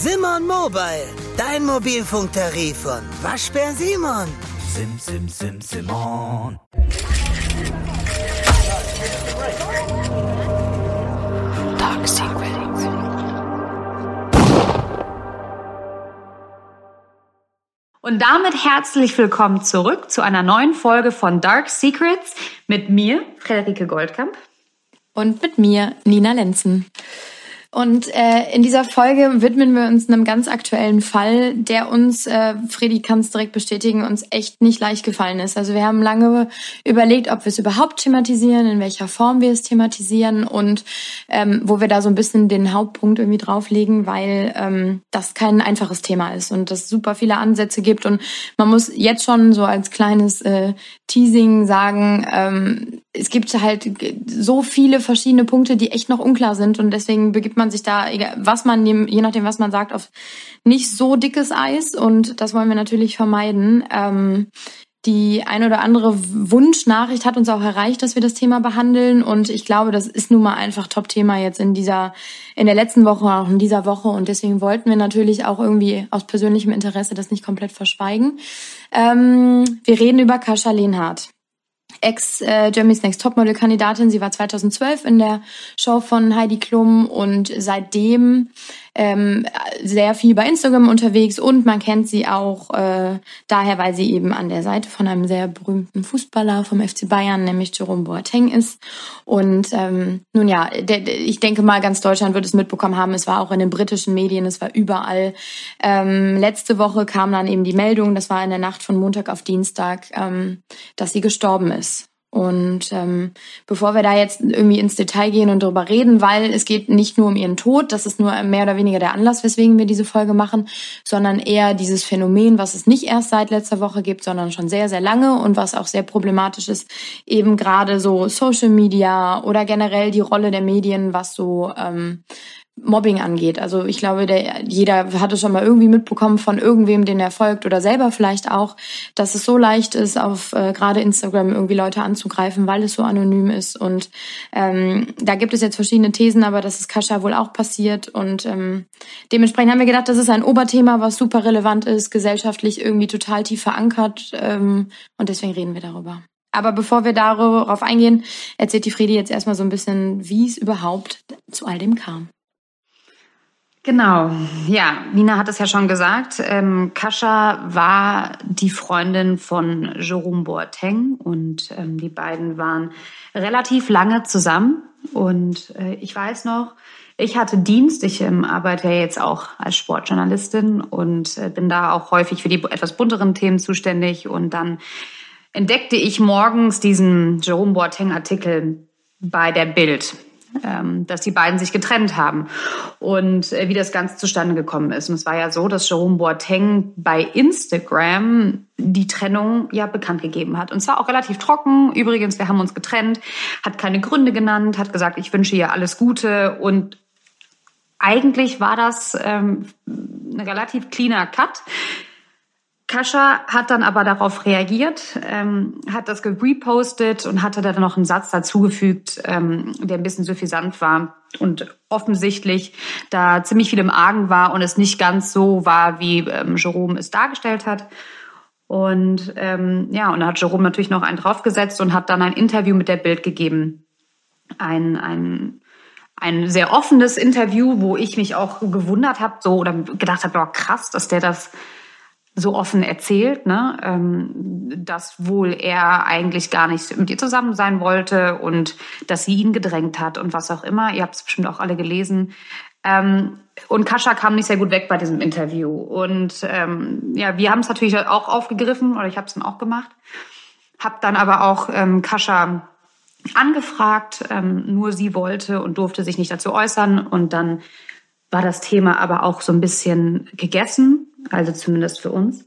Simon Mobile, dein Mobilfunktarif von Waschbär Simon. Sim, sim, sim, Simon. Dark Secrets. Und damit herzlich willkommen zurück zu einer neuen Folge von Dark Secrets mit mir, Frederike Goldkamp. Und mit mir, Nina Lenzen. Und äh, in dieser Folge widmen wir uns einem ganz aktuellen Fall, der uns, äh, Freddy kann es direkt bestätigen, uns echt nicht leicht gefallen ist. Also wir haben lange überlegt, ob wir es überhaupt thematisieren, in welcher Form wir es thematisieren und ähm, wo wir da so ein bisschen den Hauptpunkt irgendwie drauflegen, weil ähm, das kein einfaches Thema ist und es super viele Ansätze gibt. Und man muss jetzt schon so als kleines äh, Teasing sagen, ähm, es gibt halt so viele verschiedene Punkte, die echt noch unklar sind und deswegen begibt man sich da, was man, je nachdem, was man sagt, auf nicht so dickes Eis und das wollen wir natürlich vermeiden. Ähm, die ein oder andere Wunschnachricht hat uns auch erreicht, dass wir das Thema behandeln und ich glaube, das ist nun mal einfach Top-Thema jetzt in dieser, in der letzten Woche, auch in dieser Woche und deswegen wollten wir natürlich auch irgendwie aus persönlichem Interesse das nicht komplett verschweigen. Ähm, wir reden über Kascha Lehnhardt. Ex-Germany's äh, Next Topmodel-Kandidatin. Sie war 2012 in der Show von Heidi Klum und seitdem ähm, sehr viel bei Instagram unterwegs und man kennt sie auch äh, daher, weil sie eben an der Seite von einem sehr berühmten Fußballer vom FC Bayern, nämlich Jerome Boateng ist. Und ähm, nun ja, der, ich denke mal, ganz Deutschland wird es mitbekommen haben. Es war auch in den britischen Medien, es war überall. Ähm, letzte Woche kam dann eben die Meldung, das war in der Nacht von Montag auf Dienstag, ähm, dass sie gestorben ist. Und ähm, bevor wir da jetzt irgendwie ins Detail gehen und darüber reden, weil es geht nicht nur um ihren Tod, das ist nur mehr oder weniger der Anlass, weswegen wir diese Folge machen, sondern eher dieses Phänomen, was es nicht erst seit letzter Woche gibt, sondern schon sehr, sehr lange und was auch sehr problematisch ist, eben gerade so Social Media oder generell die Rolle der Medien, was so ähm, Mobbing angeht. Also ich glaube, der, jeder hat es schon mal irgendwie mitbekommen von irgendwem, den er folgt oder selber vielleicht auch, dass es so leicht ist, auf äh, gerade Instagram irgendwie Leute anzugreifen, weil es so anonym ist. Und ähm, da gibt es jetzt verschiedene Thesen, aber das ist Kascha wohl auch passiert. Und ähm, dementsprechend haben wir gedacht, das ist ein Oberthema, was super relevant ist, gesellschaftlich irgendwie total tief verankert. Ähm, und deswegen reden wir darüber. Aber bevor wir darauf eingehen, erzählt die Friedi jetzt erstmal so ein bisschen, wie es überhaupt zu all dem kam. Genau, ja, Nina hat es ja schon gesagt. Ähm, Kascha war die Freundin von Jerome Boateng und ähm, die beiden waren relativ lange zusammen. Und äh, ich weiß noch, ich hatte Dienst. Ich ähm, arbeite ja jetzt auch als Sportjournalistin und äh, bin da auch häufig für die etwas bunteren Themen zuständig. Und dann entdeckte ich morgens diesen Jerome Boateng-Artikel bei der Bild ähm, dass die beiden sich getrennt haben und äh, wie das Ganze zustande gekommen ist. Und es war ja so, dass Jerome Boateng bei Instagram die Trennung ja bekannt gegeben hat. Und zwar auch relativ trocken. Übrigens, wir haben uns getrennt, hat keine Gründe genannt, hat gesagt, ich wünsche ihr alles Gute und eigentlich war das ähm, ein relativ cleaner Cut. Kascha hat dann aber darauf reagiert, ähm, hat das gerepostet und hatte dann noch einen Satz dazugefügt, ähm, der ein bisschen suffisant war und offensichtlich da ziemlich viel im Argen war und es nicht ganz so war, wie ähm, Jerome es dargestellt hat. Und ähm, ja, und da hat Jerome natürlich noch einen draufgesetzt und hat dann ein Interview mit der Bild gegeben. Ein, ein, ein sehr offenes Interview, wo ich mich auch gewundert habe, so oder gedacht habe, oh, krass, dass der das so offen erzählt, ne, ähm, dass wohl er eigentlich gar nicht mit ihr zusammen sein wollte und dass sie ihn gedrängt hat und was auch immer. Ihr habt es bestimmt auch alle gelesen. Ähm, und Kascha kam nicht sehr gut weg bei diesem Interview. Und ähm, ja, wir haben es natürlich auch aufgegriffen oder ich habe es dann auch gemacht. Hab dann aber auch ähm, Kascha angefragt, ähm, nur sie wollte und durfte sich nicht dazu äußern. Und dann war das Thema aber auch so ein bisschen gegessen also zumindest für uns.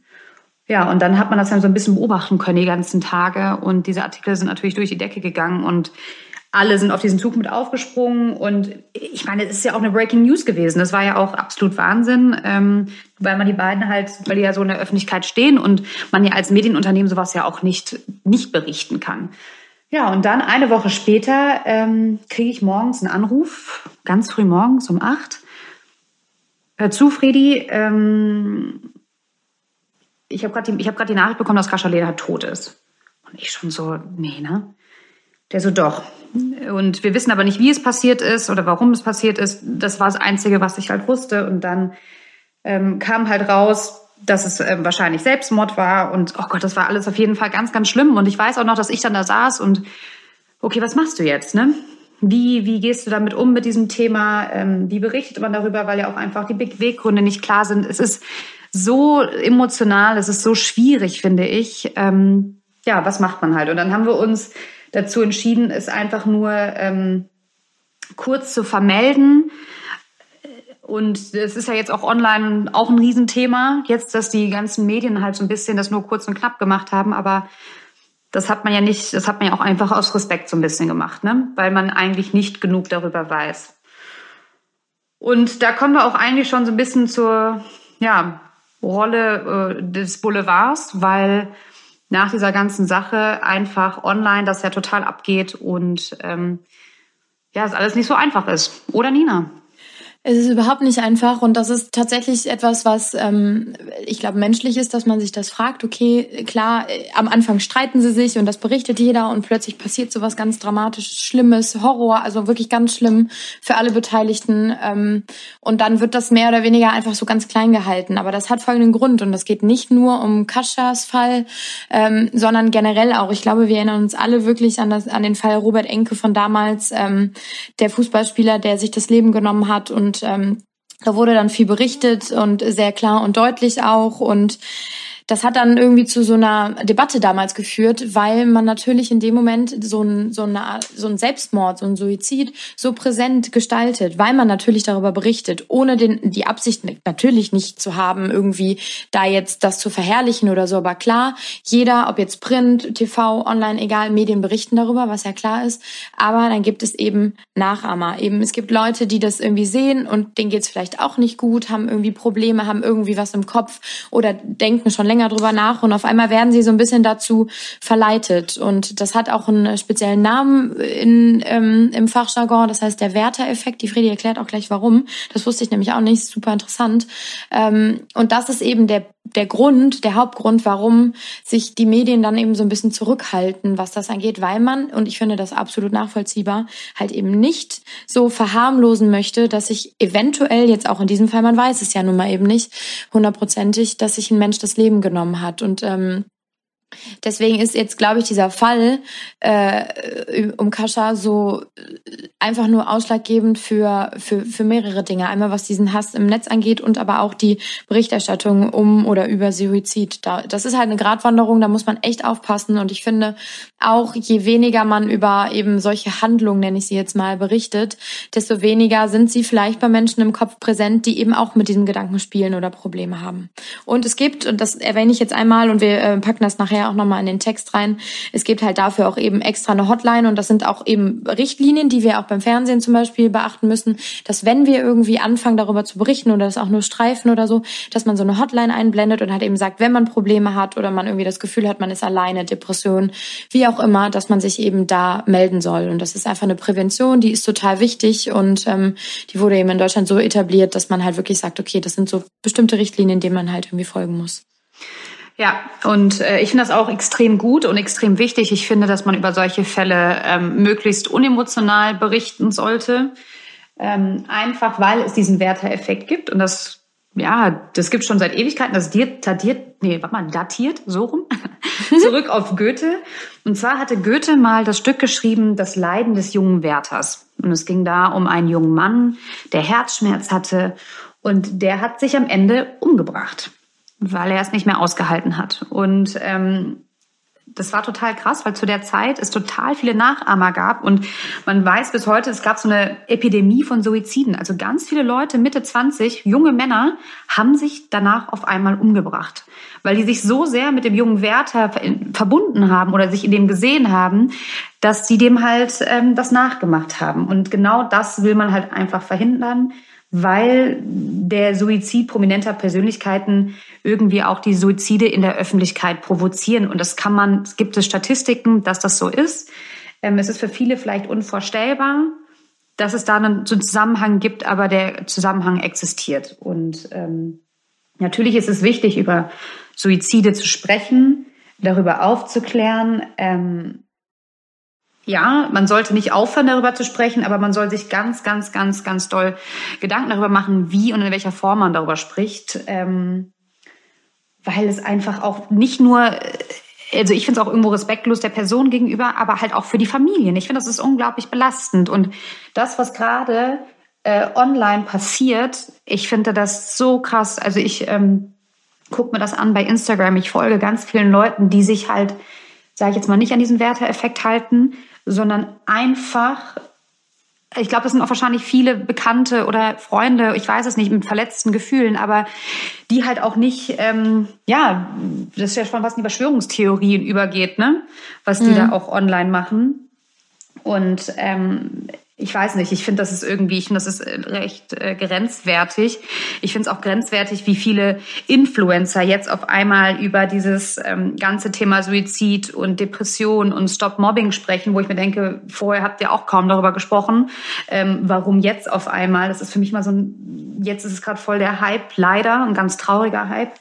Ja, und dann hat man das dann so ein bisschen beobachten können die ganzen Tage und diese Artikel sind natürlich durch die Decke gegangen und alle sind auf diesen Zug mit aufgesprungen und ich meine, es ist ja auch eine Breaking News gewesen. Das war ja auch absolut Wahnsinn, ähm, weil man die beiden halt, weil die ja so in der Öffentlichkeit stehen und man ja als Medienunternehmen sowas ja auch nicht nicht berichten kann. Ja, und dann eine Woche später ähm, kriege ich morgens einen Anruf, ganz früh morgens um acht Hör zu, Fredi, ähm, ich habe gerade die, hab die Nachricht bekommen, dass Kascha Lederer tot ist. Und ich schon so, nee, ne? Der so, doch. Und wir wissen aber nicht, wie es passiert ist oder warum es passiert ist. Das war das Einzige, was ich halt wusste. Und dann ähm, kam halt raus, dass es ähm, wahrscheinlich Selbstmord war. Und oh Gott, das war alles auf jeden Fall ganz, ganz schlimm. Und ich weiß auch noch, dass ich dann da saß und, okay, was machst du jetzt, ne? Wie, wie gehst du damit um mit diesem Thema? Ähm, wie berichtet man darüber, weil ja auch einfach die Beweggründe nicht klar sind? Es ist so emotional, es ist so schwierig, finde ich. Ähm, ja, was macht man halt? Und dann haben wir uns dazu entschieden, es einfach nur ähm, kurz zu vermelden. Und es ist ja jetzt auch online auch ein Riesenthema. Jetzt, dass die ganzen Medien halt so ein bisschen das nur kurz und knapp gemacht haben, aber das hat man ja nicht, das hat man ja auch einfach aus Respekt so ein bisschen gemacht, ne? Weil man eigentlich nicht genug darüber weiß. Und da kommen wir auch eigentlich schon so ein bisschen zur ja, Rolle äh, des Boulevards, weil nach dieser ganzen Sache einfach online das ja total abgeht und ähm, ja, es alles nicht so einfach ist. Oder Nina? Es ist überhaupt nicht einfach und das ist tatsächlich etwas, was ähm, ich glaube menschlich ist, dass man sich das fragt. Okay, klar, äh, am Anfang streiten sie sich und das berichtet jeder und plötzlich passiert so was ganz Dramatisches, Schlimmes, Horror, also wirklich ganz schlimm für alle Beteiligten. Ähm, und dann wird das mehr oder weniger einfach so ganz klein gehalten. Aber das hat folgenden Grund und das geht nicht nur um Kaschas Fall, ähm, sondern generell auch. Ich glaube, wir erinnern uns alle wirklich an, das, an den Fall Robert Enke von damals, ähm, der Fußballspieler, der sich das Leben genommen hat und und ähm, da wurde dann viel berichtet und sehr klar und deutlich auch. Und das hat dann irgendwie zu so einer Debatte damals geführt, weil man natürlich in dem Moment so ein, so, eine, so ein Selbstmord, so ein Suizid so präsent gestaltet, weil man natürlich darüber berichtet, ohne den, die Absicht natürlich nicht zu haben, irgendwie da jetzt das zu verherrlichen oder so. Aber klar, jeder, ob jetzt Print, TV, Online, egal, Medien berichten darüber, was ja klar ist. Aber dann gibt es eben Nachahmer. Eben, es gibt Leute, die das irgendwie sehen und denen geht's vielleicht auch nicht gut, haben irgendwie Probleme, haben irgendwie was im Kopf oder denken schon länger länger drüber nach und auf einmal werden sie so ein bisschen dazu verleitet. Und das hat auch einen speziellen Namen in, ähm, im Fachjargon, das heißt der Werter-Effekt. Die Fredi erklärt auch gleich warum. Das wusste ich nämlich auch nicht, super interessant. Ähm, und das ist eben der der Grund, der Hauptgrund, warum sich die Medien dann eben so ein bisschen zurückhalten, was das angeht, weil man, und ich finde das absolut nachvollziehbar, halt eben nicht so verharmlosen möchte, dass sich eventuell jetzt auch in diesem Fall, man weiß es ja nun mal eben nicht hundertprozentig, dass sich ein Mensch das Leben genommen hat. Und ähm, Deswegen ist jetzt, glaube ich, dieser Fall äh, um Kascha so äh, einfach nur ausschlaggebend für, für, für mehrere Dinge. Einmal was diesen Hass im Netz angeht und aber auch die Berichterstattung um oder über Suizid. Da, das ist halt eine Gratwanderung, da muss man echt aufpassen. Und ich finde, auch je weniger man über eben solche Handlungen, nenne ich sie jetzt mal, berichtet, desto weniger sind sie vielleicht bei Menschen im Kopf präsent, die eben auch mit diesem Gedanken spielen oder Probleme haben. Und es gibt, und das erwähne ich jetzt einmal und wir äh, packen das nachher auch nochmal in den Text rein. Es gibt halt dafür auch eben extra eine Hotline und das sind auch eben Richtlinien, die wir auch beim Fernsehen zum Beispiel beachten müssen, dass wenn wir irgendwie anfangen darüber zu berichten oder das auch nur streifen oder so, dass man so eine Hotline einblendet und halt eben sagt, wenn man Probleme hat oder man irgendwie das Gefühl hat, man ist alleine, Depression, wie auch immer, dass man sich eben da melden soll. Und das ist einfach eine Prävention, die ist total wichtig und ähm, die wurde eben in Deutschland so etabliert, dass man halt wirklich sagt, okay, das sind so bestimmte Richtlinien, denen man halt irgendwie folgen muss. Ja, und äh, ich finde das auch extrem gut und extrem wichtig. Ich finde, dass man über solche Fälle ähm, möglichst unemotional berichten sollte. Ähm, einfach weil es diesen Werter-Effekt gibt und das ja, das gibt schon seit Ewigkeiten. Das datiert, nee, warte mal, datiert, so rum, zurück auf Goethe. Und zwar hatte Goethe mal das Stück geschrieben, Das Leiden des jungen Wärters. Und es ging da um einen jungen Mann, der Herzschmerz hatte und der hat sich am Ende umgebracht weil er es nicht mehr ausgehalten hat. Und ähm, das war total krass, weil zu der Zeit es total viele Nachahmer gab und man weiß bis heute, es gab so eine Epidemie von Suiziden. Also ganz viele Leute, Mitte 20, junge Männer, haben sich danach auf einmal umgebracht, weil die sich so sehr mit dem jungen Wärter verbunden haben oder sich in dem gesehen haben, dass sie dem halt ähm, das nachgemacht haben. Und genau das will man halt einfach verhindern weil der Suizid prominenter Persönlichkeiten irgendwie auch die Suizide in der Öffentlichkeit provozieren. Und das kann man, es gibt es Statistiken, dass das so ist. Ähm, es ist für viele vielleicht unvorstellbar. dass es da einen, Zusammenhang gibt, aber der Zusammenhang existiert. Und ähm, natürlich ist es wichtig, über Suizide zu sprechen, darüber aufzuklären. Ähm, ja, man sollte nicht aufhören, darüber zu sprechen, aber man soll sich ganz, ganz, ganz, ganz doll Gedanken darüber machen, wie und in welcher Form man darüber spricht. Ähm, weil es einfach auch nicht nur, also ich finde es auch irgendwo respektlos der Person gegenüber, aber halt auch für die Familien. Ich finde, das ist unglaublich belastend. Und das, was gerade äh, online passiert, ich finde das so krass. Also ich ähm, gucke mir das an bei Instagram. Ich folge ganz vielen Leuten, die sich halt, sage ich jetzt mal, nicht an diesen Werteeffekt halten, sondern einfach ich glaube, das sind auch wahrscheinlich viele Bekannte oder Freunde, ich weiß es nicht, mit verletzten Gefühlen, aber die halt auch nicht, ähm, ja, das ist ja schon was in die Verschwörungstheorien übergeht, ne? Was die mhm. da auch online machen. Und ähm, ich weiß nicht, ich finde, das ist irgendwie, ich finde, das ist äh, recht äh, grenzwertig. Ich finde es auch grenzwertig, wie viele Influencer jetzt auf einmal über dieses ähm, ganze Thema Suizid und Depression und Stop Mobbing sprechen, wo ich mir denke, vorher habt ihr auch kaum darüber gesprochen. Ähm, warum jetzt auf einmal? Das ist für mich mal so ein, jetzt ist es gerade voll der Hype, leider, ein ganz trauriger Hype.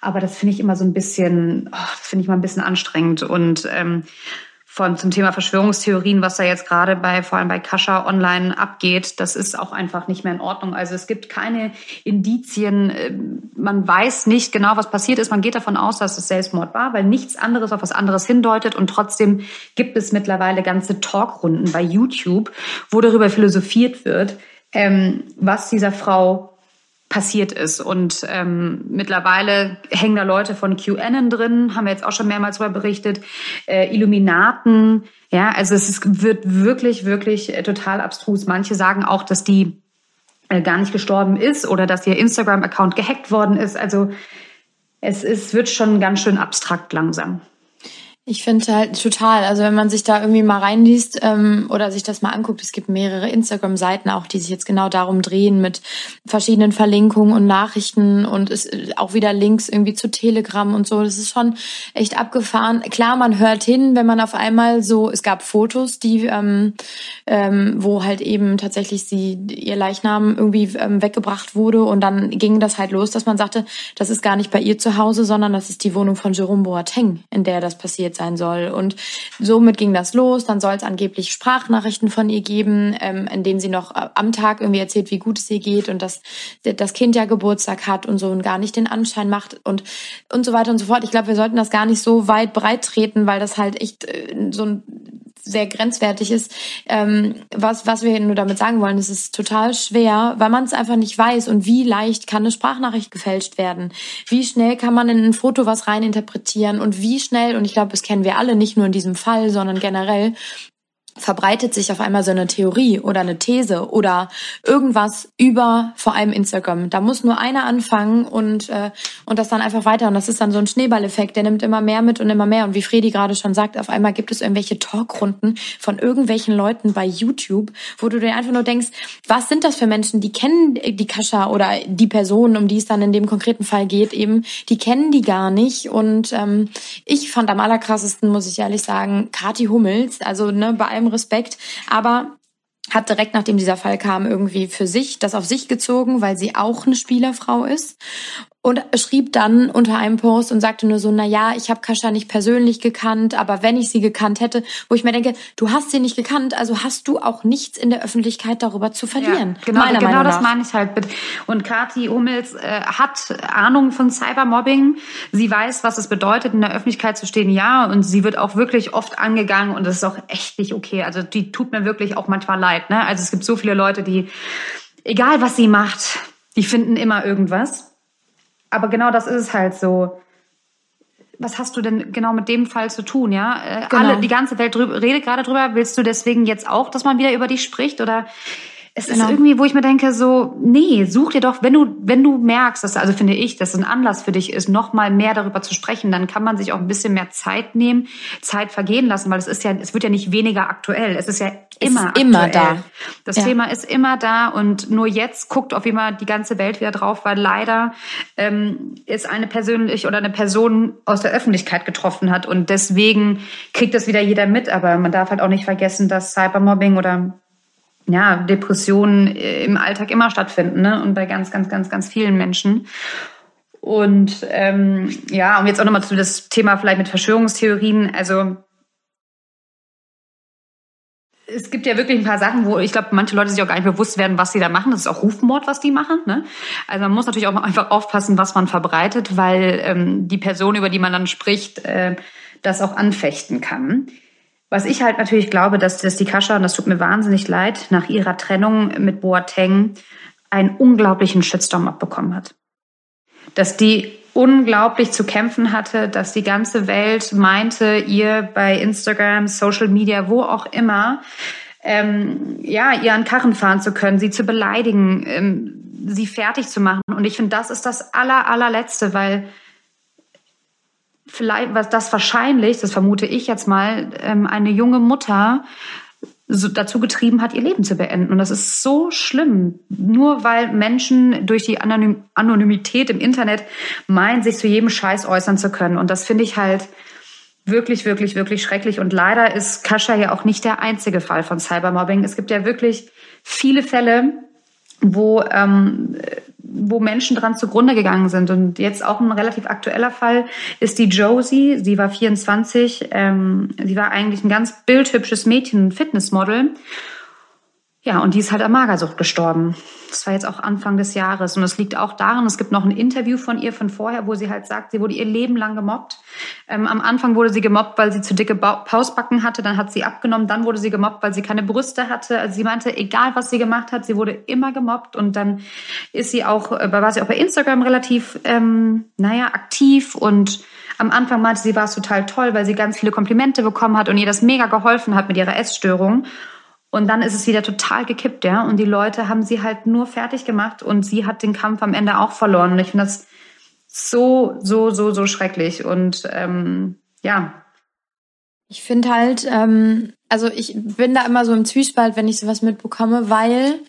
Aber das finde ich immer so ein bisschen, oh, das finde ich mal ein bisschen anstrengend und ähm, von zum Thema Verschwörungstheorien, was da jetzt gerade bei vor allem bei Kascha online abgeht, das ist auch einfach nicht mehr in Ordnung. Also es gibt keine Indizien, äh, man weiß nicht genau, was passiert ist. Man geht davon aus, dass es Selbstmord war, weil nichts anderes auf was anderes hindeutet und trotzdem gibt es mittlerweile ganze Talkrunden bei YouTube, wo darüber philosophiert wird, ähm, was dieser Frau passiert ist. Und ähm, mittlerweile hängen da Leute von QAnon drin, haben wir jetzt auch schon mehrmals darüber berichtet, äh, Illuminaten. Ja, also es ist, wird wirklich, wirklich äh, total abstrus. Manche sagen auch, dass die äh, gar nicht gestorben ist oder dass ihr Instagram-Account gehackt worden ist. Also es ist, wird schon ganz schön abstrakt langsam. Ich finde halt total, also wenn man sich da irgendwie mal reinliest ähm, oder sich das mal anguckt, es gibt mehrere Instagram-Seiten auch, die sich jetzt genau darum drehen mit verschiedenen Verlinkungen und Nachrichten und es auch wieder Links irgendwie zu Telegram und so. Das ist schon echt abgefahren. Klar, man hört hin, wenn man auf einmal so, es gab Fotos, die, ähm, ähm, wo halt eben tatsächlich sie ihr Leichnam irgendwie ähm, weggebracht wurde und dann ging das halt los, dass man sagte, das ist gar nicht bei ihr zu Hause, sondern das ist die Wohnung von Jerome Boateng, in der das passiert passiert sein soll. Und somit ging das los. Dann soll es angeblich Sprachnachrichten von ihr geben, ähm, in denen sie noch äh, am Tag irgendwie erzählt, wie gut es ihr geht und dass das Kind ja Geburtstag hat und so und gar nicht den Anschein macht und und so weiter und so fort. Ich glaube, wir sollten das gar nicht so weit breit treten, weil das halt echt äh, so ein sehr grenzwertig ist. Ähm, was, was wir nur damit sagen wollen, es ist total schwer, weil man es einfach nicht weiß und wie leicht kann eine Sprachnachricht gefälscht werden. Wie schnell kann man in ein Foto was reininterpretieren und wie schnell, und ich glaube, das kennen wir alle, nicht nur in diesem Fall, sondern generell, verbreitet sich auf einmal so eine Theorie oder eine These oder irgendwas über vor allem Instagram. Da muss nur einer anfangen und äh, und das dann einfach weiter. Und das ist dann so ein Schneeballeffekt, der nimmt immer mehr mit und immer mehr. Und wie Fredi gerade schon sagt, auf einmal gibt es irgendwelche Talkrunden von irgendwelchen Leuten bei YouTube, wo du dir einfach nur denkst, was sind das für Menschen, die kennen die Kascha oder die Person, um die es dann in dem konkreten Fall geht, eben, die kennen die gar nicht. Und ähm, ich fand am allerkrassesten, muss ich ehrlich sagen, Kati Hummels, also ne, bei allem allem Respekt, aber hat direkt nachdem dieser Fall kam irgendwie für sich das auf sich gezogen, weil sie auch eine Spielerfrau ist und schrieb dann unter einem Post und sagte nur so, na ja, ich habe Kascha nicht persönlich gekannt, aber wenn ich sie gekannt hätte, wo ich mir denke, du hast sie nicht gekannt, also hast du auch nichts in der Öffentlichkeit darüber zu verlieren. Ja, genau, genau das meine ich halt. Und Kati Hummels äh, hat Ahnung von Cybermobbing. Sie weiß, was es bedeutet, in der Öffentlichkeit zu stehen, ja, und sie wird auch wirklich oft angegangen und das ist auch echt nicht okay. Also die tut mir wirklich auch manchmal leid. Ne? Also es gibt so viele Leute, die, egal was sie macht, die finden immer irgendwas aber genau das ist es halt so. Was hast du denn genau mit dem Fall zu tun, ja? Äh, genau. Alle, die ganze Welt drüber, redet gerade drüber. Willst du deswegen jetzt auch, dass man wieder über dich spricht? Oder es genau. ist irgendwie, wo ich mir denke, so, nee, such dir doch, wenn du, wenn du merkst, dass, also finde ich, dass es ein Anlass für dich ist, noch mal mehr darüber zu sprechen, dann kann man sich auch ein bisschen mehr Zeit nehmen, Zeit vergehen lassen, weil es ist ja, es wird ja nicht weniger aktuell. Es ist ja immer, ist immer da. Das ja. Thema ist immer da und nur jetzt guckt auf immer die ganze Welt wieder drauf, weil leider ähm, ist eine persönlich oder eine Person aus der Öffentlichkeit getroffen hat und deswegen kriegt das wieder jeder mit. Aber man darf halt auch nicht vergessen, dass Cybermobbing oder ja, Depressionen äh, im Alltag immer stattfinden ne? und bei ganz, ganz, ganz, ganz vielen Menschen. Und ähm, ja, und jetzt auch nochmal zu das Thema vielleicht mit Verschwörungstheorien. Also es gibt ja wirklich ein paar Sachen, wo ich glaube, manche Leute sich auch gar nicht bewusst werden, was sie da machen. Das ist auch Rufmord, was die machen. Ne? Also man muss natürlich auch einfach aufpassen, was man verbreitet, weil ähm, die Person, über die man dann spricht, äh, das auch anfechten kann. Was ich halt natürlich glaube, dass, dass die Kascha, und das tut mir wahnsinnig leid, nach ihrer Trennung mit Boateng einen unglaublichen Shitstorm abbekommen hat. Dass die unglaublich zu kämpfen hatte, dass die ganze Welt meinte, ihr bei Instagram, Social Media, wo auch immer, ähm, ja, ihr an Karren fahren zu können, sie zu beleidigen, ähm, sie fertig zu machen. Und ich finde, das ist das aller, allerletzte, weil vielleicht, was das wahrscheinlich, das vermute ich jetzt mal, ähm, eine junge Mutter so dazu getrieben hat, ihr Leben zu beenden. Und das ist so schlimm. Nur weil Menschen durch die Anonym Anonymität im Internet meinen, sich zu jedem Scheiß äußern zu können. Und das finde ich halt wirklich, wirklich, wirklich schrecklich. Und leider ist Kascha ja auch nicht der einzige Fall von Cybermobbing. Es gibt ja wirklich viele Fälle, wo ähm, wo Menschen dran zugrunde gegangen sind. Und jetzt auch ein relativ aktueller Fall ist die Josie. Sie war 24. Ähm, sie war eigentlich ein ganz bildhübsches Mädchen, ein Fitnessmodel. Ja, und die ist halt an Magersucht gestorben. Das war jetzt auch Anfang des Jahres. Und es liegt auch daran, es gibt noch ein Interview von ihr von vorher, wo sie halt sagt, sie wurde ihr Leben lang gemobbt. Ähm, am Anfang wurde sie gemobbt, weil sie zu dicke Pausbacken hatte. Dann hat sie abgenommen. Dann wurde sie gemobbt, weil sie keine Brüste hatte. Also sie meinte, egal was sie gemacht hat, sie wurde immer gemobbt. Und dann ist sie auch, äh, war sie auch bei Instagram relativ, ähm, naja, aktiv und am Anfang meinte sie, war es total toll, weil sie ganz viele Komplimente bekommen hat und ihr das mega geholfen hat mit ihrer Essstörung. Und dann ist es wieder total gekippt, ja. Und die Leute haben sie halt nur fertig gemacht und sie hat den Kampf am Ende auch verloren. Und ich finde das so, so, so, so schrecklich. Und ähm, ja. Ich finde halt, ähm, also ich bin da immer so im Zwiespalt, wenn ich sowas mitbekomme, weil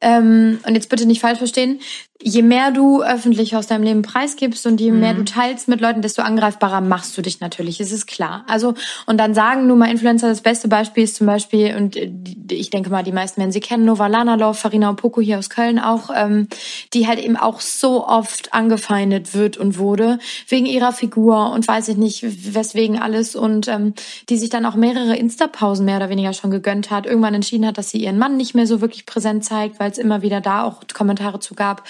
ähm, und jetzt bitte nicht falsch verstehen, je mehr du öffentlich aus deinem Leben preisgibst und je mehr mhm. du teilst mit Leuten, desto angreifbarer machst du dich natürlich, es ist klar. Also, und dann sagen nur mal Influencer, das beste Beispiel ist zum Beispiel, und äh, ich denke mal, die meisten werden sie kennen, Nova Lanalov, Farina Opoko hier aus Köln auch, ähm, die halt eben auch so oft angefeindet wird und wurde, wegen ihrer Figur und weiß ich nicht, weswegen alles und ähm, die sich dann auch mehrere Insta-Pausen mehr oder weniger schon gegönnt hat, irgendwann entschieden hat, dass sie ihren Mann nicht mehr so wirklich präsent zeigt, weil es immer wieder da auch Kommentare zu gab.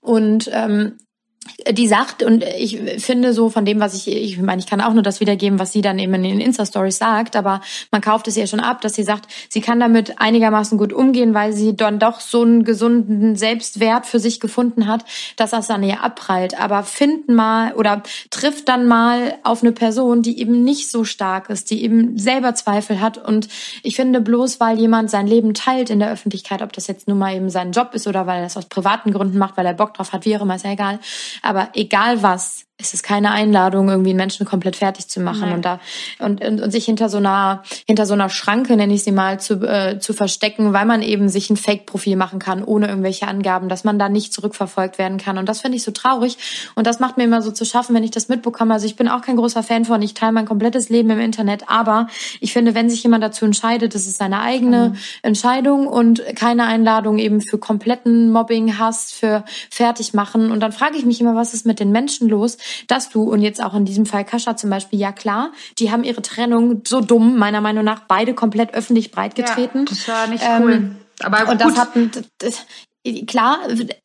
Und ähm, die sagt, und ich finde so von dem, was ich, ich meine, ich kann auch nur das wiedergeben, was sie dann eben in den Insta-Stories sagt, aber man kauft es ihr schon ab, dass sie sagt, sie kann damit einigermaßen gut umgehen, weil sie dann doch so einen gesunden Selbstwert für sich gefunden hat, dass das an ihr abprallt. Aber finden mal oder trifft dann mal auf eine Person, die eben nicht so stark ist, die eben selber Zweifel hat. Und ich finde bloß, weil jemand sein Leben teilt in der Öffentlichkeit, ob das jetzt nun mal eben sein Job ist oder weil er das aus privaten Gründen macht, weil er Bock drauf hat, wie auch immer, ist ja egal aber egal was, es ist keine Einladung, irgendwie einen Menschen komplett fertig zu machen Nein. und da und, und, und sich hinter so einer hinter so einer Schranke, nenne ich sie mal, zu, äh, zu verstecken, weil man eben sich ein Fake-Profil machen kann, ohne irgendwelche Angaben, dass man da nicht zurückverfolgt werden kann. Und das finde ich so traurig. Und das macht mir immer so zu schaffen, wenn ich das mitbekomme. Also ich bin auch kein großer Fan von, ich teile mein komplettes Leben im Internet, aber ich finde, wenn sich jemand dazu entscheidet, das ist seine eigene mhm. Entscheidung und keine Einladung eben für kompletten Mobbing, Hass, für Fertigmachen. Und dann frage ich mich immer, was ist mit den Menschen los? Dass du, und jetzt auch in diesem Fall Kascha zum Beispiel, ja klar, die haben ihre Trennung so dumm, meiner Meinung nach, beide komplett öffentlich breitgetreten. Ja, das war nicht cool. Ähm, aber und gut. das hat, Klar,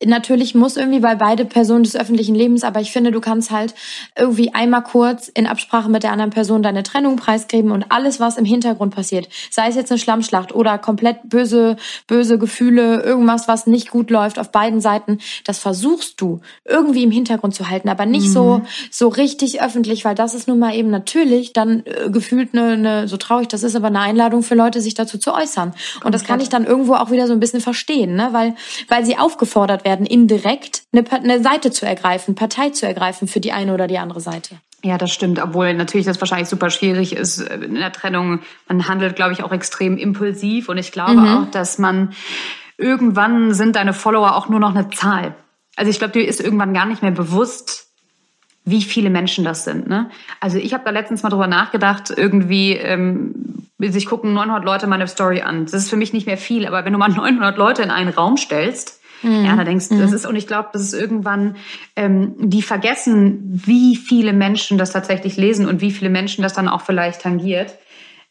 natürlich muss irgendwie, weil beide Personen des öffentlichen Lebens, aber ich finde, du kannst halt irgendwie einmal kurz in Absprache mit der anderen Person deine Trennung preisgeben und alles, was im Hintergrund passiert, sei es jetzt eine Schlammschlacht oder komplett böse, böse Gefühle, irgendwas, was nicht gut läuft auf beiden Seiten, das versuchst du irgendwie im Hintergrund zu halten, aber nicht mhm. so, so richtig öffentlich, weil das ist nun mal eben natürlich dann äh, gefühlt eine, eine, so traurig, das ist aber eine Einladung für Leute, sich dazu zu äußern. Und das kann ich dann irgendwo auch wieder so ein bisschen verstehen, ne, weil weil sie aufgefordert werden, indirekt eine, eine Seite zu ergreifen, Partei zu ergreifen für die eine oder die andere Seite. Ja, das stimmt, obwohl natürlich das wahrscheinlich super schwierig ist in der Trennung. Man handelt, glaube ich, auch extrem impulsiv und ich glaube mhm. auch, dass man irgendwann sind deine Follower auch nur noch eine Zahl. Also ich glaube, dir ist irgendwann gar nicht mehr bewusst, wie viele Menschen das sind. Ne? Also ich habe da letztens mal drüber nachgedacht, irgendwie ähm, sich gucken 900 Leute meine Story an. Das ist für mich nicht mehr viel, aber wenn du mal 900 Leute in einen Raum stellst, mhm. ja, da denkst du, mhm. das ist, und ich glaube, das ist irgendwann, ähm, die vergessen, wie viele Menschen das tatsächlich lesen und wie viele Menschen das dann auch vielleicht tangiert.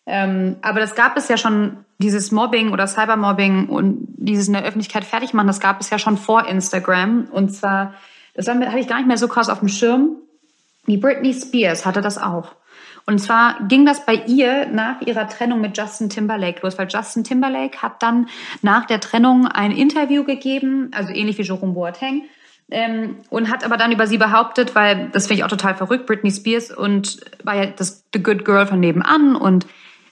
Ähm, aber das gab es ja schon, dieses Mobbing oder Cybermobbing und dieses in der Öffentlichkeit fertig machen, das gab es ja schon vor Instagram. Und zwar, das hatte ich gar nicht mehr so krass auf dem Schirm. Die Britney Spears hatte das auch. Und zwar ging das bei ihr nach ihrer Trennung mit Justin Timberlake los, weil Justin Timberlake hat dann nach der Trennung ein Interview gegeben, also ähnlich wie Jerome Boateng, ähm, und hat aber dann über sie behauptet, weil das finde ich auch total verrückt, Britney Spears und war ja das The Good Girl von nebenan und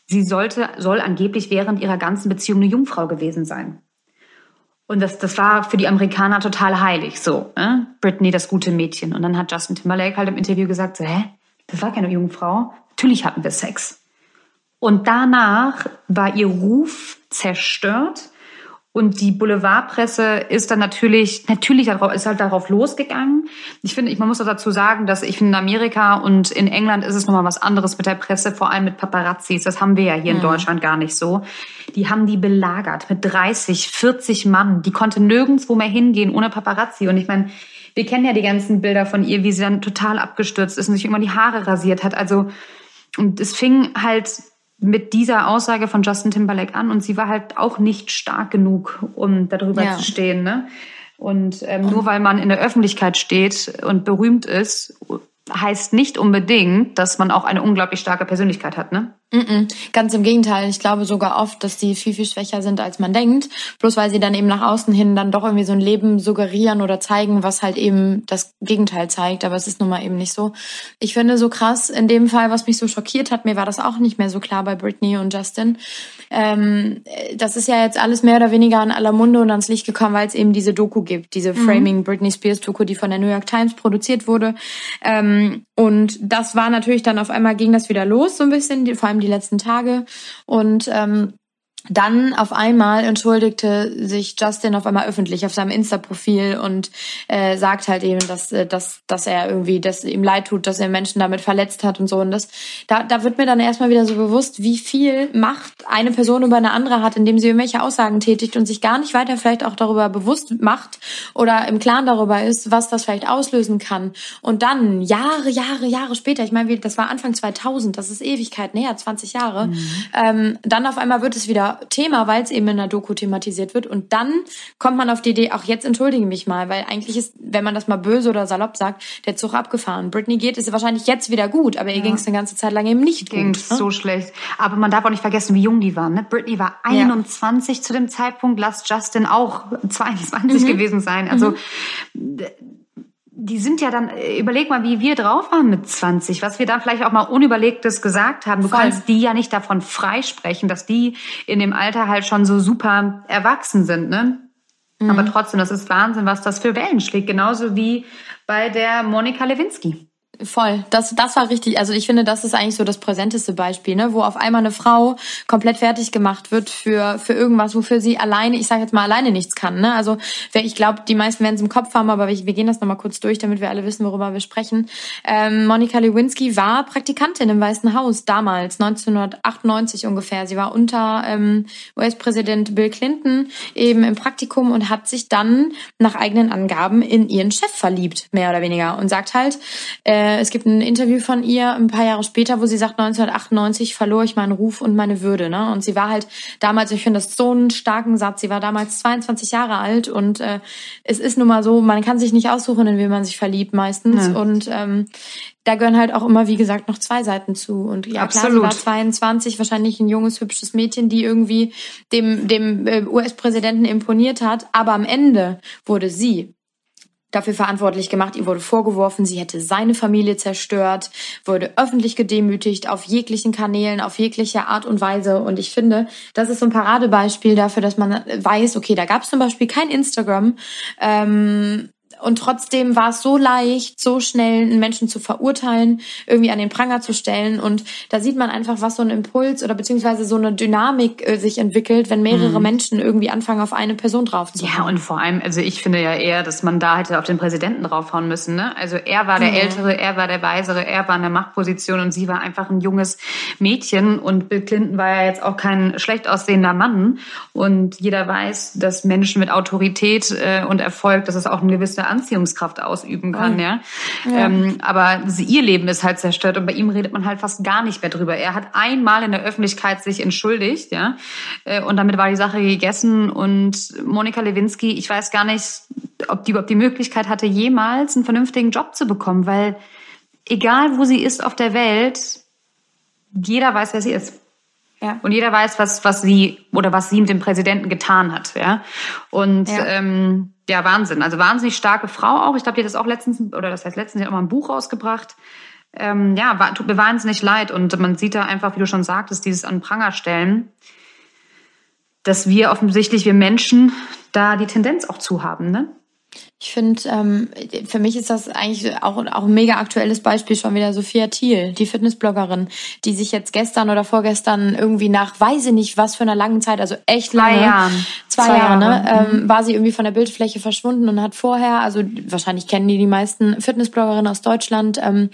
sie sollte, soll angeblich während ihrer ganzen Beziehung eine Jungfrau gewesen sein. Und das, das war für die Amerikaner total heilig, so, ne? Britney, das gute Mädchen. Und dann hat Justin Timberlake halt im Interview gesagt, so, hä? Das war keine Jungfrau. Natürlich hatten wir Sex. Und danach war ihr Ruf zerstört. Und die Boulevardpresse ist dann natürlich, natürlich ist halt darauf losgegangen. Ich finde, ich, man muss auch dazu sagen, dass ich in Amerika und in England ist es nochmal was anderes mit der Presse, vor allem mit Paparazzis. Das haben wir ja hier mhm. in Deutschland gar nicht so. Die haben die belagert mit 30, 40 Mann. Die konnte nirgendwo mehr hingehen ohne Paparazzi. Und ich meine, wir kennen ja die ganzen Bilder von ihr, wie sie dann total abgestürzt ist und sich immer die Haare rasiert hat. Also, und es fing halt mit dieser Aussage von Justin Timberlake an und sie war halt auch nicht stark genug, um darüber ja. zu stehen. Ne? Und ähm, nur weil man in der Öffentlichkeit steht und berühmt ist, heißt nicht unbedingt, dass man auch eine unglaublich starke Persönlichkeit hat, ne? Ganz im Gegenteil. Ich glaube sogar oft, dass die viel, viel schwächer sind, als man denkt. Bloß weil sie dann eben nach außen hin dann doch irgendwie so ein Leben suggerieren oder zeigen, was halt eben das Gegenteil zeigt. Aber es ist nun mal eben nicht so. Ich finde so krass, in dem Fall, was mich so schockiert hat, mir war das auch nicht mehr so klar bei Britney und Justin. Ähm, das ist ja jetzt alles mehr oder weniger an aller Munde und ans Licht gekommen, weil es eben diese Doku gibt, diese mhm. Framing Britney Spears Doku, die von der New York Times produziert wurde. Ähm, und das war natürlich dann auf einmal ging das wieder los, so ein bisschen, vor allem die letzten Tage. Und ähm, dann auf einmal entschuldigte sich Justin auf einmal öffentlich auf seinem Insta-Profil und äh, sagt halt eben, dass, äh, dass, dass er irgendwie, dass ihm leid tut, dass er Menschen damit verletzt hat und so. Und das, da, da wird mir dann erstmal wieder so bewusst, wie viel Macht eine Person über eine andere hat, indem sie irgendwelche Aussagen tätigt und sich gar nicht weiter vielleicht auch darüber bewusst macht oder im Klaren darüber ist, was das vielleicht auslösen kann. Und dann Jahre, Jahre, Jahre später, ich meine, das war Anfang 2000, das ist Ewigkeit näher, 20 Jahre, mhm. ähm, dann auf einmal wird es wieder Thema, weil es eben in der Doku thematisiert wird. Und dann kommt man auf die Idee, auch jetzt entschuldige mich mal, weil eigentlich ist, wenn man das mal böse oder salopp sagt, der Zug abgefahren. Britney geht es wahrscheinlich jetzt wieder gut, aber ihr ja. ging es eine ganze Zeit lang eben nicht ging gut. Ne? so schlecht. Aber man darf auch nicht vergessen, wie jung die waren. Ne? Britney war 21 ja. zu dem Zeitpunkt, lass Justin auch 22 mhm. gewesen sein. Also mhm die sind ja dann, äh, überleg mal, wie wir drauf waren mit 20, was wir dann vielleicht auch mal Unüberlegtes gesagt haben. Du Voll. kannst die ja nicht davon freisprechen, dass die in dem Alter halt schon so super erwachsen sind, ne? Mhm. Aber trotzdem, das ist Wahnsinn, was das für Wellen schlägt. Genauso wie bei der Monika Lewinsky. Voll, das, das war richtig. Also ich finde, das ist eigentlich so das präsenteste Beispiel, ne, wo auf einmal eine Frau komplett fertig gemacht wird für für irgendwas, wofür sie alleine, ich sage jetzt mal alleine nichts kann. Ne? Also ich glaube, die meisten werden es im Kopf haben, aber wir, wir gehen das nochmal kurz durch, damit wir alle wissen, worüber wir sprechen. Ähm, Monika Lewinsky war Praktikantin im Weißen Haus damals, 1998 ungefähr. Sie war unter ähm, US-Präsident Bill Clinton eben im Praktikum und hat sich dann nach eigenen Angaben in ihren Chef verliebt, mehr oder weniger, und sagt halt äh, äh, es gibt ein Interview von ihr ein paar Jahre später, wo sie sagt, 1998 verlor ich meinen Ruf und meine Würde. Ne? Und sie war halt damals, ich finde das so einen starken Satz, sie war damals 22 Jahre alt und äh, es ist nun mal so, man kann sich nicht aussuchen, in wen man sich verliebt meistens. Ja. Und ähm, da gehören halt auch immer, wie gesagt, noch zwei Seiten zu. Und ja, Absolut. klar, sie war 22, wahrscheinlich ein junges, hübsches Mädchen, die irgendwie dem, dem äh, US-Präsidenten imponiert hat. Aber am Ende wurde sie dafür verantwortlich gemacht. Ihr wurde vorgeworfen, sie hätte seine Familie zerstört, wurde öffentlich gedemütigt auf jeglichen Kanälen, auf jegliche Art und Weise. Und ich finde, das ist so ein Paradebeispiel dafür, dass man weiß, okay, da gab es zum Beispiel kein Instagram. Ähm, und trotzdem war es so leicht, so schnell einen Menschen zu verurteilen, irgendwie an den Pranger zu stellen. Und da sieht man einfach, was so ein Impuls oder beziehungsweise so eine Dynamik äh, sich entwickelt, wenn mehrere mhm. Menschen irgendwie anfangen, auf eine Person drauf zu Ja, und vor allem, also ich finde ja eher, dass man da hätte auf den Präsidenten draufhauen müssen. Ne? Also er war der mhm. Ältere, er war der Weisere, er war in der Machtposition und sie war einfach ein junges Mädchen. Und Bill Clinton war ja jetzt auch kein schlecht aussehender Mann. Und jeder weiß, dass Menschen mit Autorität äh, und Erfolg, dass es auch eine gewisse Anziehungskraft ausüben kann, oh. ja. ja. Ähm, aber ihr Leben ist halt zerstört und bei ihm redet man halt fast gar nicht mehr drüber. Er hat einmal in der Öffentlichkeit sich entschuldigt, ja, äh, und damit war die Sache gegessen. Und Monika Lewinsky, ich weiß gar nicht, ob die überhaupt die Möglichkeit hatte, jemals einen vernünftigen Job zu bekommen, weil egal wo sie ist auf der Welt, jeder weiß, wer sie ist. Ja. Und jeder weiß, was, was sie oder was sie mit dem Präsidenten getan hat. Ja. Und ja. Ähm, ja, Wahnsinn. Also wahnsinnig starke Frau auch. Ich glaube, die hat das auch letztens, oder das heißt letztens, die hat auch mal ein Buch rausgebracht. Ähm, ja, tut mir wahnsinnig leid. Und man sieht da einfach, wie du schon sagtest, dieses an Pranger stellen, dass wir offensichtlich, wir Menschen, da die Tendenz auch zu haben, ne? Ich finde, ähm, für mich ist das eigentlich auch, auch ein mega aktuelles Beispiel schon wieder Sophia Thiel, die Fitnessbloggerin, die sich jetzt gestern oder vorgestern irgendwie nach, weiß ich nicht, was für einer langen Zeit, also echt lange, zwei, Jahren. zwei, zwei Jahre, ne, Jahre. Ähm, mhm. war sie irgendwie von der Bildfläche verschwunden und hat vorher, also wahrscheinlich kennen die die meisten Fitnessbloggerinnen aus Deutschland, ähm,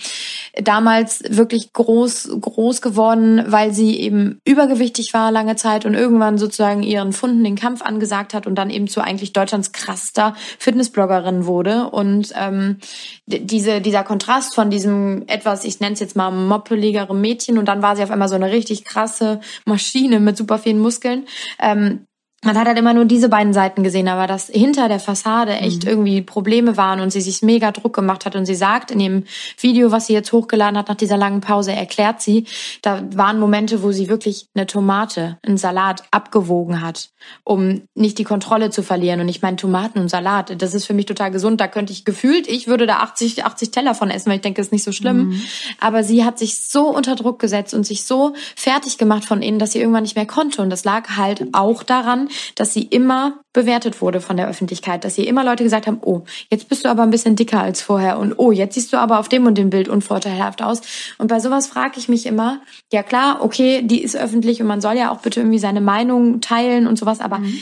damals wirklich groß, groß geworden, weil sie eben übergewichtig war lange Zeit und irgendwann sozusagen ihren Funden den Kampf angesagt hat und dann eben zu eigentlich Deutschlands krassester Fitnessbloggerin Bloggerin wurde. Und ähm, diese, dieser Kontrast von diesem etwas, ich nenne es jetzt mal moppeligere Mädchen und dann war sie auf einmal so eine richtig krasse Maschine mit super vielen Muskeln. Ähm, man hat halt immer nur diese beiden Seiten gesehen, aber dass hinter der Fassade echt mhm. irgendwie Probleme waren und sie sich mega Druck gemacht hat und sie sagt in dem Video, was sie jetzt hochgeladen hat nach dieser langen Pause, erklärt sie, da waren Momente, wo sie wirklich eine Tomate, einen Salat abgewogen hat, um nicht die Kontrolle zu verlieren und ich meine Tomaten und Salat, das ist für mich total gesund, da könnte ich gefühlt, ich würde da 80 80 Teller von essen, weil ich denke, es ist nicht so schlimm, mhm. aber sie hat sich so unter Druck gesetzt und sich so fertig gemacht von innen, dass sie irgendwann nicht mehr konnte und das lag halt auch daran, dass sie immer bewertet wurde von der Öffentlichkeit, dass sie immer Leute gesagt haben, oh, jetzt bist du aber ein bisschen dicker als vorher und oh, jetzt siehst du aber auf dem und dem Bild unvorteilhaft aus. Und bei sowas frage ich mich immer, ja klar, okay, die ist öffentlich und man soll ja auch bitte irgendwie seine Meinung teilen und sowas, aber mhm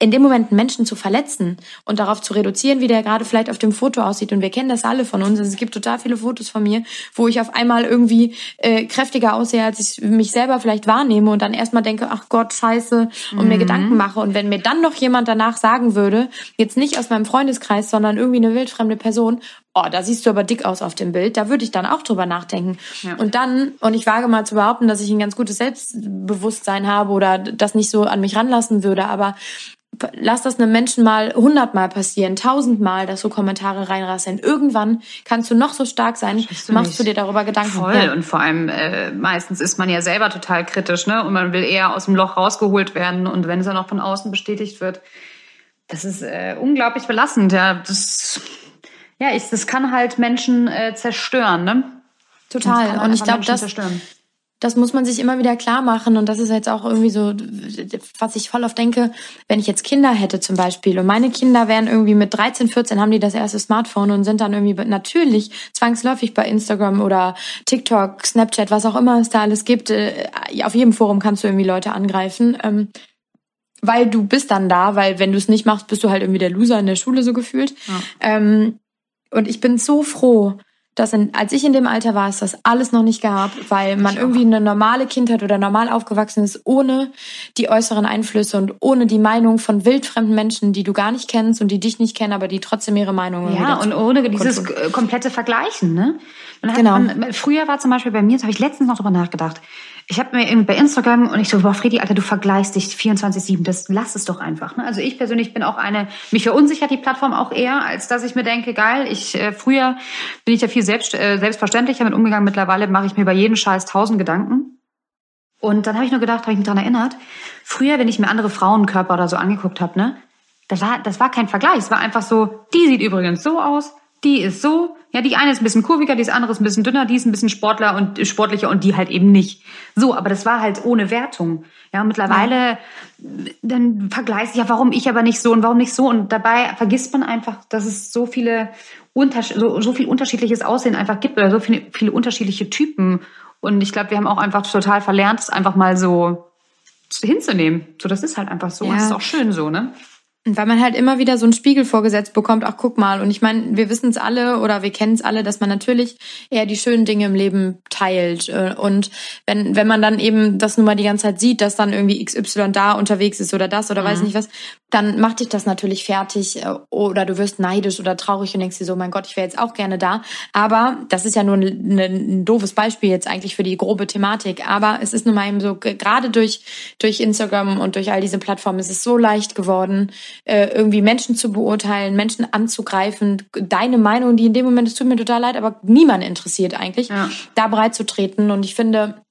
in dem Moment einen Menschen zu verletzen und darauf zu reduzieren, wie der gerade vielleicht auf dem Foto aussieht. Und wir kennen das alle von uns. Also es gibt total viele Fotos von mir, wo ich auf einmal irgendwie äh, kräftiger aussehe, als ich mich selber vielleicht wahrnehme und dann erstmal denke, ach Gott, scheiße, und mhm. mir Gedanken mache. Und wenn mir dann noch jemand danach sagen würde, jetzt nicht aus meinem Freundeskreis, sondern irgendwie eine wildfremde Person, oh, da siehst du aber dick aus auf dem Bild, da würde ich dann auch drüber nachdenken. Ja. Und dann, und ich wage mal zu behaupten, dass ich ein ganz gutes Selbstbewusstsein habe oder das nicht so an mich ranlassen würde, aber lass das einem Menschen mal hundertmal passieren, tausendmal, dass so Kommentare reinrasseln. Irgendwann kannst du noch so stark sein, du machst du dir darüber Gedanken. Voll. Ja. Und vor allem äh, meistens ist man ja selber total kritisch, ne? Und man will eher aus dem Loch rausgeholt werden. Und wenn es dann auch von außen bestätigt wird, das ist äh, unglaublich belastend. Ja, das, ja, ich, das kann halt Menschen äh, zerstören, ne? Total. Und, und ich glaube, das, zerstören das muss man sich immer wieder klar machen. Und das ist jetzt auch irgendwie so, was ich voll oft denke, wenn ich jetzt Kinder hätte zum Beispiel und meine Kinder wären irgendwie mit 13, 14 haben die das erste Smartphone und sind dann irgendwie natürlich zwangsläufig bei Instagram oder TikTok, Snapchat, was auch immer es da alles gibt. Äh, auf jedem Forum kannst du irgendwie Leute angreifen. Ähm, weil du bist dann da, weil wenn du es nicht machst, bist du halt irgendwie der Loser in der Schule so gefühlt. Ja. Ähm, und ich bin so froh, dass in, als ich in dem Alter war, es das alles noch nicht gab, weil man irgendwie eine normale Kindheit oder normal aufgewachsen ist, ohne die äußeren Einflüsse und ohne die Meinung von wildfremden Menschen, die du gar nicht kennst und die dich nicht kennen, aber die trotzdem ihre Meinung Ja, und ohne dieses komplette Vergleichen, ne? Man genau. Man, früher war zum Beispiel bei mir, das habe ich letztens noch drüber nachgedacht, ich habe mir bei Instagram und ich so, boah, Fredi, Alter, du vergleichst dich 24-7, das lass es doch einfach. Ne? Also ich persönlich bin auch eine, mich verunsichert die Plattform auch eher, als dass ich mir denke, geil, ich äh, früher bin ich ja viel selbst, äh, selbstverständlicher mit umgegangen, mittlerweile mache ich mir bei jedem Scheiß tausend Gedanken. Und dann habe ich nur gedacht, habe ich mich daran erinnert, früher, wenn ich mir andere Frauenkörper oder so angeguckt habe, ne, das war, das war kein Vergleich. Es war einfach so, die sieht übrigens so aus, die ist so, ja, die eine ist ein bisschen kurviger, die andere ist ein bisschen dünner, die ist ein bisschen sportler und sportlicher und die halt eben nicht. So, aber das war halt ohne Wertung. Ja, mittlerweile, ja. dann vergleichst ja, warum ich aber nicht so und warum nicht so und dabei vergisst man einfach, dass es so viele so, so viel unterschiedliches Aussehen einfach gibt oder so viele, viele unterschiedliche Typen. Und ich glaube, wir haben auch einfach total verlernt, es einfach mal so hinzunehmen. So, das ist halt einfach so. Ja. Und das ist auch schön so, ne? Weil man halt immer wieder so einen Spiegel vorgesetzt bekommt, ach guck mal, und ich meine, wir wissen es alle oder wir kennen es alle, dass man natürlich eher die schönen Dinge im Leben teilt. Äh, und wenn, wenn man dann eben das nun mal die ganze Zeit sieht, dass dann irgendwie XY da unterwegs ist oder das oder mhm. weiß nicht was, dann macht dich das natürlich fertig äh, oder du wirst neidisch oder traurig und denkst dir so, mein Gott, ich wäre jetzt auch gerne da. Aber das ist ja nur ein, ein doofes Beispiel jetzt eigentlich für die grobe Thematik. Aber es ist nun mal eben so, gerade durch, durch Instagram und durch all diese Plattformen ist es so leicht geworden, äh, irgendwie Menschen zu beurteilen, Menschen anzugreifen, deine Meinung, die in dem Moment, es tut mir total leid, aber niemand interessiert eigentlich, ja. da breit zu treten. Und ich finde,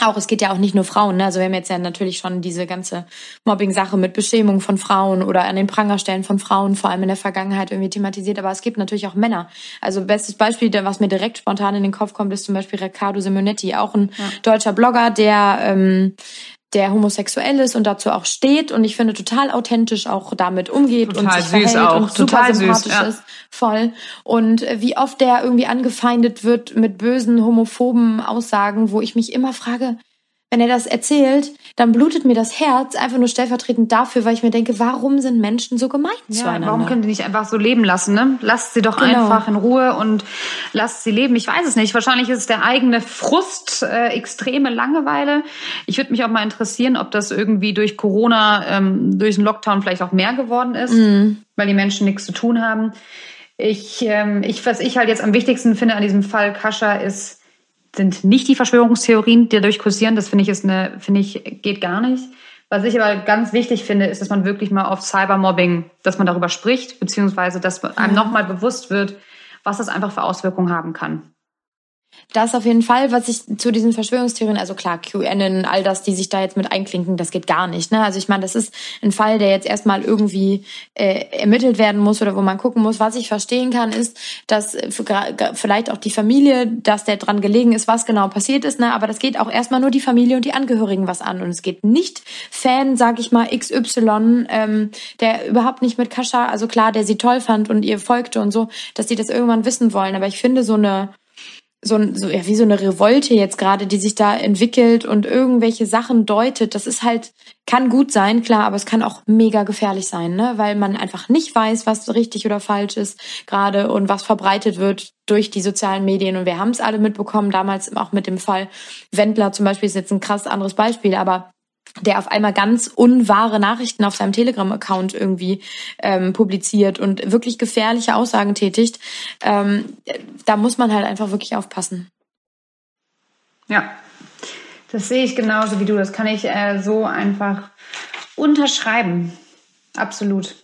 auch, es geht ja auch nicht nur Frauen, ne? Also wir haben jetzt ja natürlich schon diese ganze Mobbing-Sache mit Beschämung von Frauen oder an den Prangerstellen von Frauen, vor allem in der Vergangenheit irgendwie thematisiert, aber es gibt natürlich auch Männer. Also bestes Beispiel, was mir direkt spontan in den Kopf kommt, ist zum Beispiel Riccardo Simonetti, auch ein ja. deutscher Blogger, der ähm, der homosexuell ist und dazu auch steht und ich finde total authentisch auch damit umgeht total und sich süß verhält auch. und total super sympathisch süß, ja. ist, voll. Und wie oft der irgendwie angefeindet wird mit bösen homophoben Aussagen, wo ich mich immer frage, wenn er das erzählt, dann blutet mir das Herz einfach nur stellvertretend dafür, weil ich mir denke, warum sind Menschen so gemein ja, zueinander? Warum können die nicht einfach so leben lassen? Ne? Lasst sie doch genau. einfach in Ruhe und lasst sie leben. Ich weiß es nicht. Wahrscheinlich ist es der eigene Frust, äh, extreme Langeweile. Ich würde mich auch mal interessieren, ob das irgendwie durch Corona, ähm, durch den Lockdown vielleicht auch mehr geworden ist, mhm. weil die Menschen nichts zu tun haben. Ich, ähm, ich, was ich halt jetzt am wichtigsten finde an diesem Fall Kascha ist, sind nicht die Verschwörungstheorien, die dadurch kursieren. Das finde ich ist eine, finde ich, geht gar nicht. Was ich aber ganz wichtig finde, ist, dass man wirklich mal auf Cybermobbing, dass man darüber spricht, beziehungsweise dass einem nochmal bewusst wird, was das einfach für Auswirkungen haben kann. Das auf jeden Fall, was ich zu diesen Verschwörungstheorien, also klar, QAnon, all das, die sich da jetzt mit einklinken, das geht gar nicht. Ne? Also ich meine, das ist ein Fall, der jetzt erstmal irgendwie äh, ermittelt werden muss oder wo man gucken muss. Was ich verstehen kann, ist, dass vielleicht auch die Familie, dass der dran gelegen ist, was genau passiert ist. Ne? Aber das geht auch erstmal nur die Familie und die Angehörigen was an. Und es geht nicht Fan, sag ich mal, XY, ähm, der überhaupt nicht mit Kascha, also klar, der sie toll fand und ihr folgte und so, dass die das irgendwann wissen wollen. Aber ich finde so eine so, so ja, wie so eine Revolte jetzt gerade, die sich da entwickelt und irgendwelche Sachen deutet. Das ist halt, kann gut sein, klar, aber es kann auch mega gefährlich sein, ne? Weil man einfach nicht weiß, was richtig oder falsch ist gerade und was verbreitet wird durch die sozialen Medien. Und wir haben es alle mitbekommen, damals auch mit dem Fall Wendler zum Beispiel ist jetzt ein krass anderes Beispiel, aber der auf einmal ganz unwahre Nachrichten auf seinem Telegram-Account irgendwie ähm, publiziert und wirklich gefährliche Aussagen tätigt, ähm, da muss man halt einfach wirklich aufpassen. Ja, das sehe ich genauso wie du. Das kann ich äh, so einfach unterschreiben. Absolut.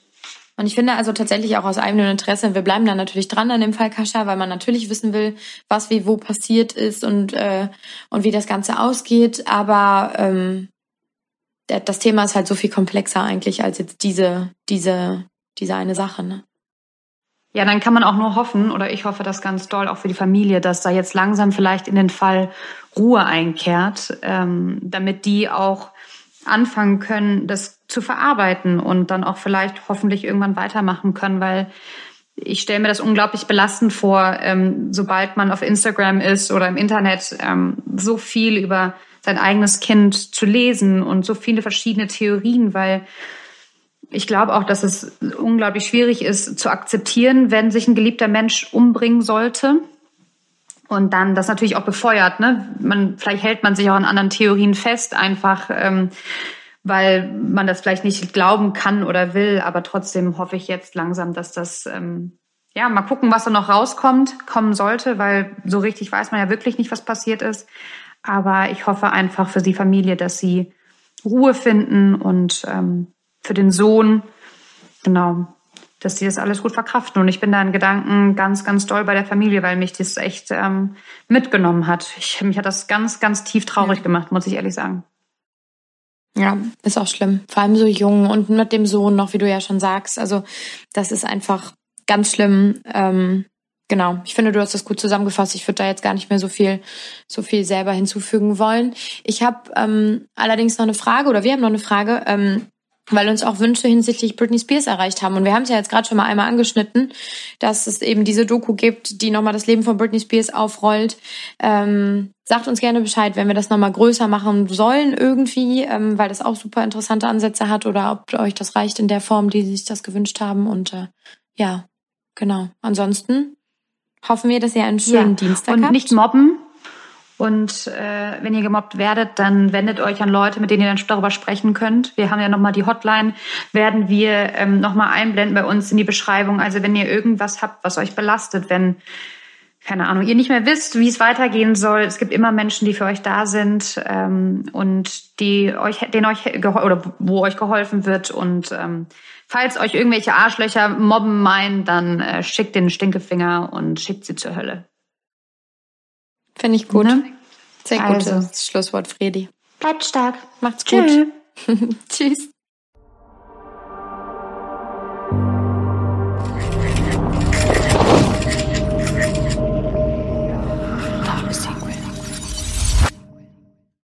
Und ich finde also tatsächlich auch aus eigenem Interesse, wir bleiben da natürlich dran an dem Fall Kascha, weil man natürlich wissen will, was wie wo passiert ist und, äh, und wie das Ganze ausgeht. Aber ähm, das Thema ist halt so viel komplexer eigentlich als jetzt diese, diese, diese eine Sache. Ne? Ja, dann kann man auch nur hoffen, oder ich hoffe das ganz doll auch für die Familie, dass da jetzt langsam vielleicht in den Fall Ruhe einkehrt, ähm, damit die auch anfangen können, das zu verarbeiten und dann auch vielleicht hoffentlich irgendwann weitermachen können, weil ich stelle mir das unglaublich belastend vor, ähm, sobald man auf Instagram ist oder im Internet ähm, so viel über sein eigenes Kind zu lesen und so viele verschiedene Theorien, weil ich glaube auch, dass es unglaublich schwierig ist zu akzeptieren, wenn sich ein geliebter Mensch umbringen sollte. Und dann das natürlich auch befeuert. Ne? Man, vielleicht hält man sich auch an anderen Theorien fest, einfach ähm, weil man das vielleicht nicht glauben kann oder will. Aber trotzdem hoffe ich jetzt langsam, dass das ähm, ja mal gucken, was da noch rauskommt, kommen sollte, weil so richtig weiß man ja wirklich nicht, was passiert ist. Aber ich hoffe einfach für die Familie, dass sie Ruhe finden und ähm, für den Sohn, genau, dass sie das alles gut verkraften. Und ich bin da in Gedanken ganz, ganz doll bei der Familie, weil mich das echt ähm, mitgenommen hat. Ich, mich hat das ganz, ganz tief traurig ja. gemacht, muss ich ehrlich sagen. Ja, ist auch schlimm. Vor allem so jung und mit dem Sohn noch, wie du ja schon sagst. Also das ist einfach ganz schlimm. Ähm, genau. Ich finde, du hast das gut zusammengefasst. Ich würde da jetzt gar nicht mehr so viel, so viel selber hinzufügen wollen. Ich habe ähm, allerdings noch eine Frage oder wir haben noch eine Frage. Ähm, weil uns auch Wünsche hinsichtlich Britney Spears erreicht haben. Und wir haben es ja jetzt gerade schon mal einmal angeschnitten, dass es eben diese Doku gibt, die nochmal das Leben von Britney Spears aufrollt. Ähm, sagt uns gerne Bescheid, wenn wir das nochmal größer machen sollen irgendwie, ähm, weil das auch super interessante Ansätze hat oder ob euch das reicht in der Form, die sich das gewünscht haben. Und äh, ja, genau. Ansonsten hoffen wir, dass ihr einen schönen ja. Dienstag und habt. Und nicht mobben, und äh, wenn ihr gemobbt werdet, dann wendet euch an Leute, mit denen ihr dann darüber sprechen könnt. Wir haben ja nochmal die Hotline, werden wir ähm, nochmal einblenden bei uns in die Beschreibung. Also wenn ihr irgendwas habt, was euch belastet, wenn, keine Ahnung, ihr nicht mehr wisst, wie es weitergehen soll, es gibt immer Menschen, die für euch da sind ähm, und die euch, denen euch oder wo euch geholfen wird. Und ähm, falls euch irgendwelche Arschlöcher mobben meinen, dann äh, schickt den Stinkefinger und schickt sie zur Hölle. Finde ich gut. Ne? Sehr gutes also. Schlusswort, Fredi. Bleibt stark. Macht's gut. Tschüss. Tschüss.